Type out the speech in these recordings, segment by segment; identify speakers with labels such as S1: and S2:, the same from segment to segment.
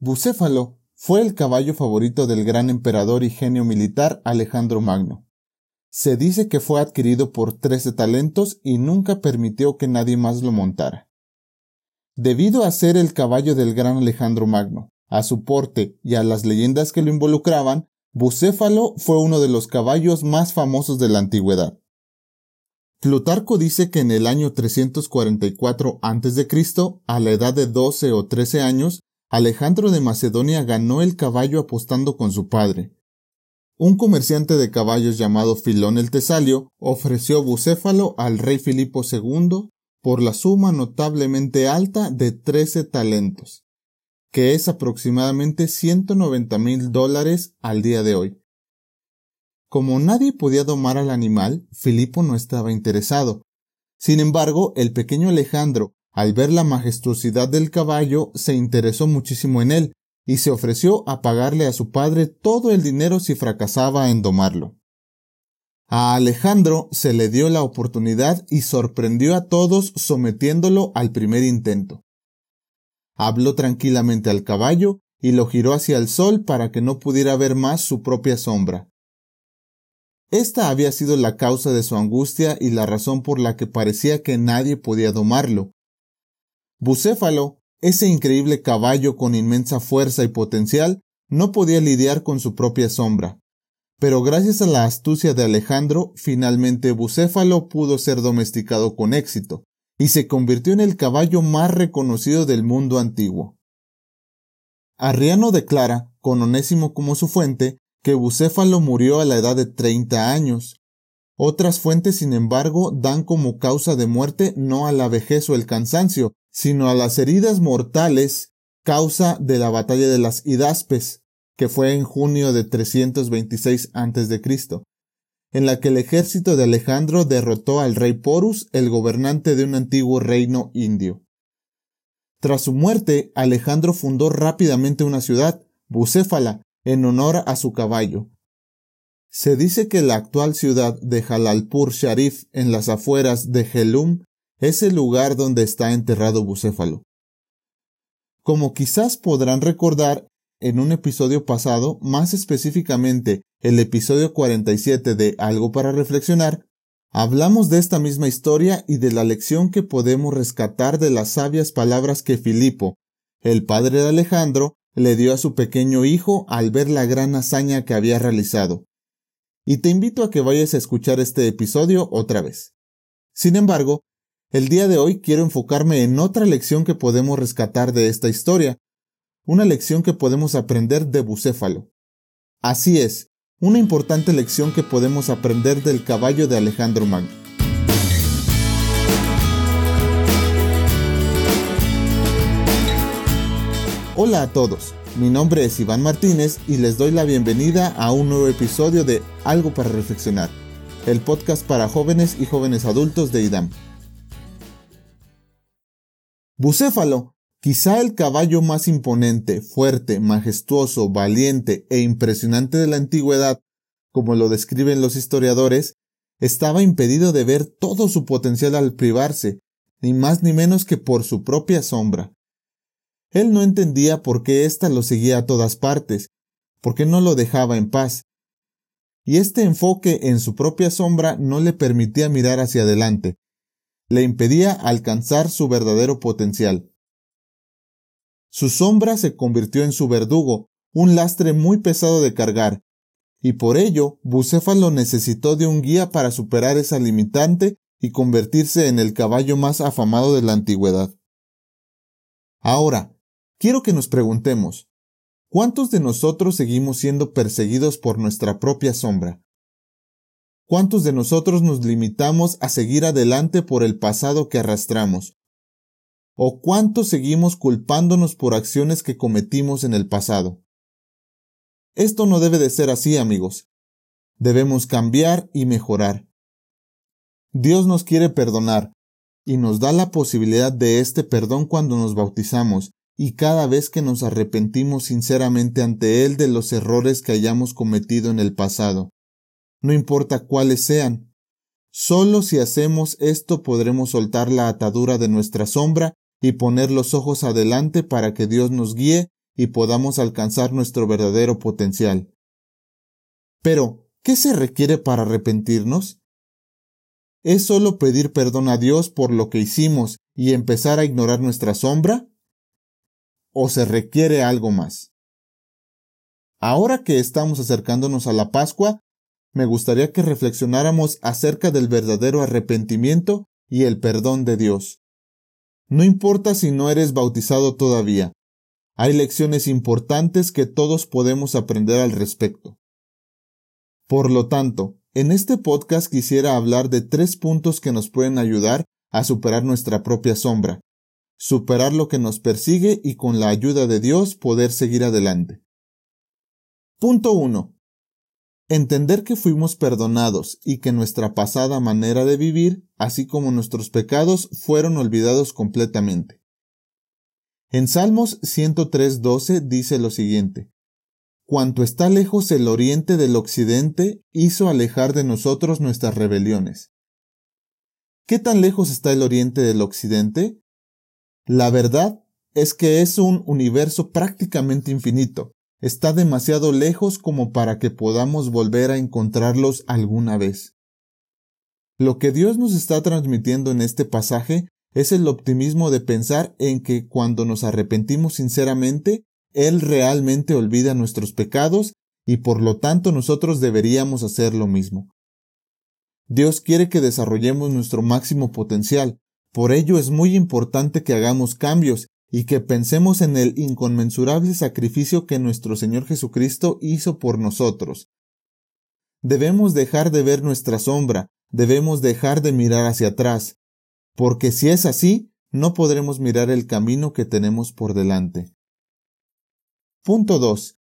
S1: Bucéfalo fue el caballo favorito del gran emperador y genio militar Alejandro Magno. Se dice que fue adquirido por trece talentos y nunca permitió que nadie más lo montara. Debido a ser el caballo del gran Alejandro Magno, a su porte y a las leyendas que lo involucraban, Bucéfalo fue uno de los caballos más famosos de la antigüedad. Plutarco dice que en el año 344 a.C., a la edad de 12 o 13 años, Alejandro de Macedonia ganó el caballo apostando con su padre. Un comerciante de caballos llamado Filón el Tesalio ofreció Bucéfalo al rey Filipo II por la suma notablemente alta de 13 talentos que es aproximadamente 190 mil dólares al día de hoy. Como nadie podía domar al animal, Filipo no estaba interesado. Sin embargo, el pequeño Alejandro, al ver la majestuosidad del caballo, se interesó muchísimo en él y se ofreció a pagarle a su padre todo el dinero si fracasaba en domarlo. A Alejandro se le dio la oportunidad y sorprendió a todos sometiéndolo al primer intento habló tranquilamente al caballo y lo giró hacia el sol para que no pudiera ver más su propia sombra. Esta había sido la causa de su angustia y la razón por la que parecía que nadie podía domarlo. Bucéfalo, ese increíble caballo con inmensa fuerza y potencial, no podía lidiar con su propia sombra. Pero gracias a la astucia de Alejandro, finalmente Bucéfalo pudo ser domesticado con éxito y se convirtió en el caballo más reconocido del mundo antiguo. Arriano declara, con Onésimo como su fuente, que Bucéfalo murió a la edad de 30 años. Otras fuentes, sin embargo, dan como causa de muerte no a la vejez o el cansancio, sino a las heridas mortales causa de la batalla de las Hidaspes, que fue en junio de 326 a.C en la que el ejército de Alejandro derrotó al rey Porus, el gobernante de un antiguo reino indio. Tras su muerte, Alejandro fundó rápidamente una ciudad, Bucéfala, en honor a su caballo. Se dice que la actual ciudad de Jalalpur Sharif, en las afueras de Helum, es el lugar donde está enterrado Bucéfalo. Como quizás podrán recordar, en un episodio pasado, más específicamente el episodio 47 de Algo para Reflexionar, hablamos de esta misma historia y de la lección que podemos rescatar de las sabias palabras que Filipo, el padre de Alejandro, le dio a su pequeño hijo al ver la gran hazaña que había realizado. Y te invito a que vayas a escuchar este episodio otra vez. Sin embargo, el día de hoy quiero enfocarme en otra lección que podemos rescatar de esta historia, una lección que podemos aprender de Bucéfalo. Así es, una importante lección que podemos aprender del caballo de Alejandro Magno. Hola a todos, mi nombre es Iván Martínez y les doy la bienvenida a un nuevo episodio de Algo para Reflexionar, el podcast para jóvenes y jóvenes adultos de IDAM. Bucéfalo Quizá el caballo más imponente, fuerte, majestuoso, valiente e impresionante de la antigüedad, como lo describen los historiadores, estaba impedido de ver todo su potencial al privarse, ni más ni menos que por su propia sombra. Él no entendía por qué ésta lo seguía a todas partes, por qué no lo dejaba en paz. Y este enfoque en su propia sombra no le permitía mirar hacia adelante, le impedía alcanzar su verdadero potencial. Su sombra se convirtió en su verdugo, un lastre muy pesado de cargar, y por ello Bucéfalo necesitó de un guía para superar esa limitante y convertirse en el caballo más afamado de la antigüedad. Ahora, quiero que nos preguntemos, ¿cuántos de nosotros seguimos siendo perseguidos por nuestra propia sombra? ¿Cuántos de nosotros nos limitamos a seguir adelante por el pasado que arrastramos, ¿O cuánto seguimos culpándonos por acciones que cometimos en el pasado? Esto no debe de ser así, amigos. Debemos cambiar y mejorar. Dios nos quiere perdonar y nos da la posibilidad de este perdón cuando nos bautizamos y cada vez que nos arrepentimos sinceramente ante Él de los errores que hayamos cometido en el pasado. No importa cuáles sean. Solo si hacemos esto podremos soltar la atadura de nuestra sombra y poner los ojos adelante para que Dios nos guíe y podamos alcanzar nuestro verdadero potencial. Pero, ¿qué se requiere para arrepentirnos? ¿Es solo pedir perdón a Dios por lo que hicimos y empezar a ignorar nuestra sombra? ¿O se requiere algo más? Ahora que estamos acercándonos a la Pascua, me gustaría que reflexionáramos acerca del verdadero arrepentimiento y el perdón de Dios. No importa si no eres bautizado todavía, hay lecciones importantes que todos podemos aprender al respecto. Por lo tanto, en este podcast quisiera hablar de tres puntos que nos pueden ayudar a superar nuestra propia sombra, superar lo que nos persigue y con la ayuda de Dios poder seguir adelante. Punto 1. Entender que fuimos perdonados y que nuestra pasada manera de vivir, así como nuestros pecados, fueron olvidados completamente. En Salmos 103.12 dice lo siguiente, Cuanto está lejos el oriente del occidente, hizo alejar de nosotros nuestras rebeliones. ¿Qué tan lejos está el oriente del occidente? La verdad es que es un universo prácticamente infinito, está demasiado lejos como para que podamos volver a encontrarlos alguna vez. Lo que Dios nos está transmitiendo en este pasaje es el optimismo de pensar en que cuando nos arrepentimos sinceramente, Él realmente olvida nuestros pecados y por lo tanto nosotros deberíamos hacer lo mismo. Dios quiere que desarrollemos nuestro máximo potencial, por ello es muy importante que hagamos cambios y que pensemos en el inconmensurable sacrificio que nuestro Señor Jesucristo hizo por nosotros. Debemos dejar de ver nuestra sombra, debemos dejar de mirar hacia atrás, porque si es así, no podremos mirar el camino que tenemos por delante. Punto 2.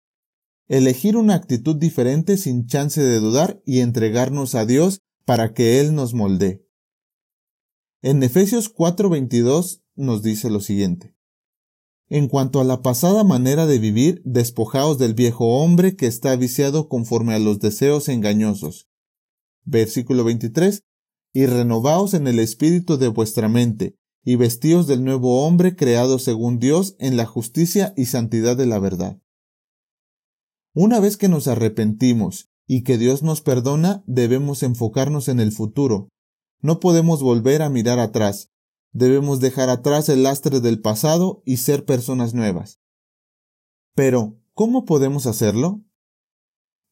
S1: Elegir una actitud diferente sin chance de dudar y entregarnos a Dios para que Él nos moldee. En Efesios 4:22 nos dice lo siguiente. En cuanto a la pasada manera de vivir, despojaos del viejo hombre que está viciado conforme a los deseos engañosos. Versículo 23. Y renovaos en el espíritu de vuestra mente, y vestíos del nuevo hombre creado según Dios en la justicia y santidad de la verdad. Una vez que nos arrepentimos y que Dios nos perdona, debemos enfocarnos en el futuro. No podemos volver a mirar atrás, Debemos dejar atrás el lastre del pasado y ser personas nuevas. Pero, ¿cómo podemos hacerlo?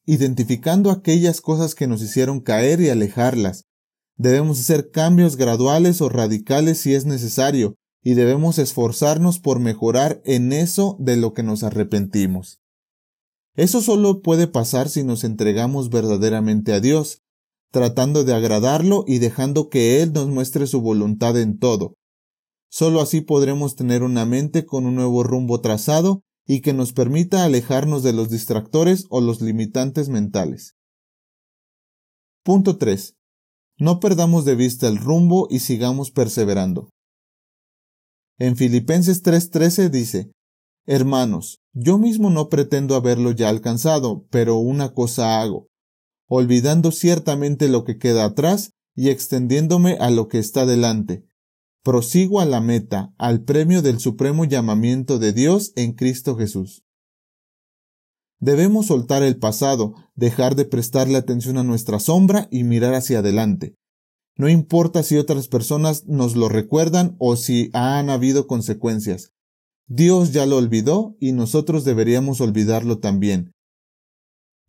S1: Identificando aquellas cosas que nos hicieron caer y alejarlas. Debemos hacer cambios graduales o radicales si es necesario, y debemos esforzarnos por mejorar en eso de lo que nos arrepentimos. Eso solo puede pasar si nos entregamos verdaderamente a Dios, tratando de agradarlo y dejando que Él nos muestre su voluntad en todo. Solo así podremos tener una mente con un nuevo rumbo trazado y que nos permita alejarnos de los distractores o los limitantes mentales. Punto 3. No perdamos de vista el rumbo y sigamos perseverando. En Filipenses 3:13 dice, Hermanos, yo mismo no pretendo haberlo ya alcanzado, pero una cosa hago, olvidando ciertamente lo que queda atrás y extendiéndome a lo que está delante. Prosigo a la meta, al premio del supremo llamamiento de Dios en Cristo Jesús. Debemos soltar el pasado, dejar de prestarle atención a nuestra sombra y mirar hacia adelante. No importa si otras personas nos lo recuerdan o si han habido consecuencias. Dios ya lo olvidó y nosotros deberíamos olvidarlo también.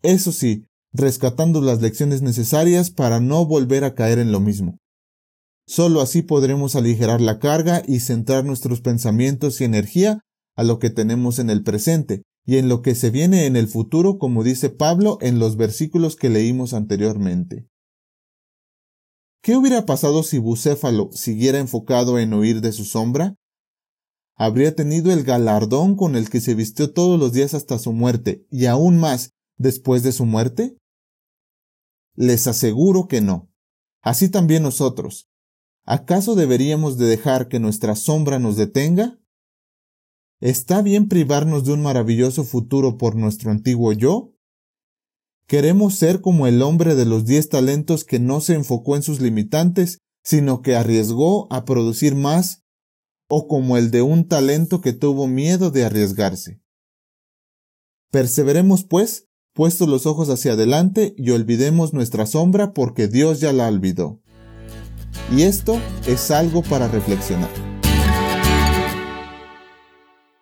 S1: Eso sí, rescatando las lecciones necesarias para no volver a caer en lo mismo. Solo así podremos aligerar la carga y centrar nuestros pensamientos y energía a lo que tenemos en el presente y en lo que se viene en el futuro, como dice Pablo en los versículos que leímos anteriormente. ¿Qué hubiera pasado si Bucéfalo siguiera enfocado en huir de su sombra? Habría tenido el galardón con el que se vistió todos los días hasta su muerte, y aún más después de su muerte? Les aseguro que no. Así también nosotros. ¿Acaso deberíamos de dejar que nuestra sombra nos detenga? ¿Está bien privarnos de un maravilloso futuro por nuestro antiguo yo? ¿Queremos ser como el hombre de los diez talentos que no se enfocó en sus limitantes, sino que arriesgó a producir más? ¿O como el de un talento que tuvo miedo de arriesgarse? Perseveremos, pues, puestos los ojos hacia adelante y olvidemos nuestra sombra porque Dios ya la olvidó. Y esto es algo para reflexionar.